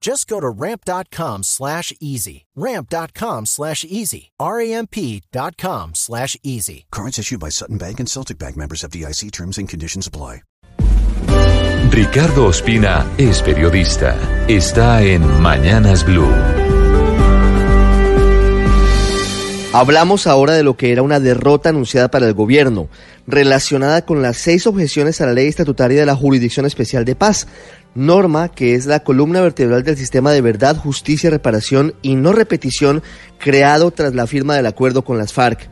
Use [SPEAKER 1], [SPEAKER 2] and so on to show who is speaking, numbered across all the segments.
[SPEAKER 1] Just go to ramp.com slash easy. Ramp.com slash easy. R-A-M-P.com slash easy.
[SPEAKER 2] Cards issued by Sutton Bank and Celtic Bank members of DIC terms and conditions apply.
[SPEAKER 3] Ricardo Ospina es periodista. Está en Mañanas Blue.
[SPEAKER 4] Hablamos ahora de lo que era una derrota anunciada para el gobierno, relacionada con las seis objeciones a la ley estatutaria de la Jurisdicción Especial de Paz, norma que es la columna vertebral del sistema de verdad, justicia, reparación y no repetición creado tras la firma del acuerdo con las FARC.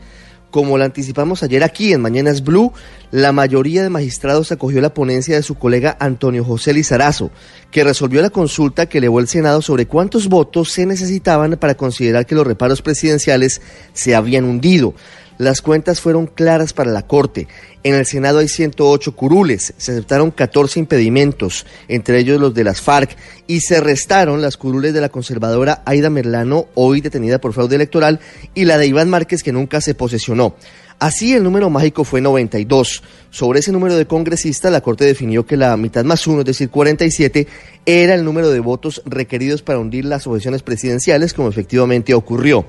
[SPEAKER 4] Como lo anticipamos ayer aquí en Mañanas Blue, la mayoría de magistrados acogió la ponencia de su colega Antonio José Lizarazo, que resolvió la consulta que elevó el Senado sobre cuántos votos se necesitaban para considerar que los reparos presidenciales se habían hundido. Las cuentas fueron claras para la Corte. En el Senado hay 108 curules, se aceptaron 14 impedimentos, entre ellos los de las FARC, y se restaron las curules de la conservadora Aida Merlano, hoy detenida por fraude electoral, y la de Iván Márquez, que nunca se posesionó. Así el número mágico fue 92. Sobre ese número de congresistas, la Corte definió que la mitad más uno, es decir, 47, era el número de votos requeridos para hundir las objeciones presidenciales, como efectivamente ocurrió.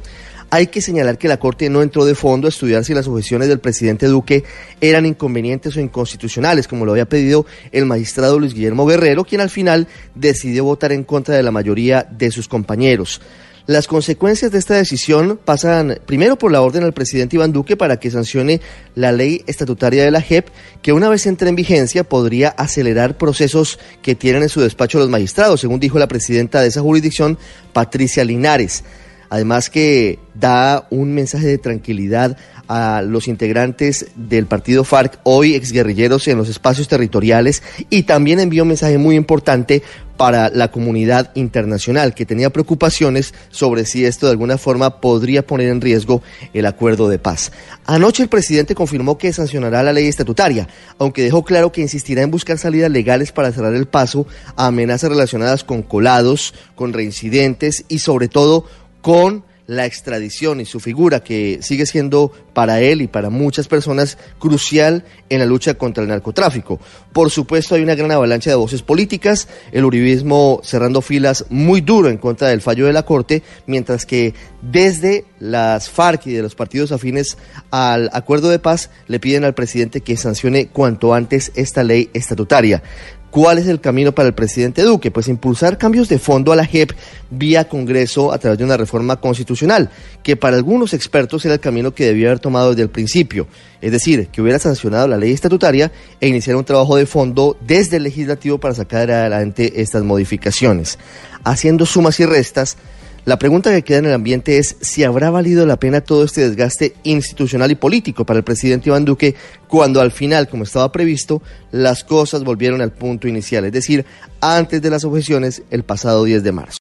[SPEAKER 4] Hay que señalar que la Corte no entró de fondo a estudiar si las objeciones del presidente Duque eran inconvenientes o inconstitucionales, como lo había pedido el magistrado Luis Guillermo Guerrero, quien al final decidió votar en contra de la mayoría de sus compañeros. Las consecuencias de esta decisión pasan primero por la orden al presidente Iván Duque para que sancione la ley estatutaria de la JEP, que una vez entre en vigencia podría acelerar procesos que tienen en su despacho los magistrados, según dijo la presidenta de esa jurisdicción, Patricia Linares. Además que da un mensaje de tranquilidad a los integrantes del partido FARC, hoy exguerrilleros en los espacios territoriales, y también envía un mensaje muy importante para la comunidad internacional, que tenía preocupaciones sobre si esto de alguna forma podría poner en riesgo el acuerdo de paz. Anoche el presidente confirmó que sancionará la ley estatutaria, aunque dejó claro que insistirá en buscar salidas legales para cerrar el paso a amenazas relacionadas con colados, con reincidentes y sobre todo con la extradición y su figura, que sigue siendo para él y para muchas personas crucial en la lucha contra el narcotráfico. Por supuesto, hay una gran avalancha de voces políticas, el uribismo cerrando filas muy duro en contra del fallo de la Corte, mientras que desde las FARC y de los partidos afines al acuerdo de paz le piden al presidente que sancione cuanto antes esta ley estatutaria. ¿Cuál es el camino para el presidente Duque? Pues impulsar cambios de fondo a la JEP vía Congreso a través de una reforma constitucional, que para algunos expertos era el camino que debió haber tomado desde el principio. Es decir, que hubiera sancionado la ley estatutaria e iniciar un trabajo de fondo desde el legislativo para sacar adelante estas modificaciones. Haciendo sumas y restas, la pregunta que queda en el ambiente es si habrá valido la pena todo este desgaste institucional y político para el presidente Iván Duque cuando al final, como estaba previsto, las cosas volvieron al punto inicial, es decir, antes de las objeciones el pasado 10 de marzo.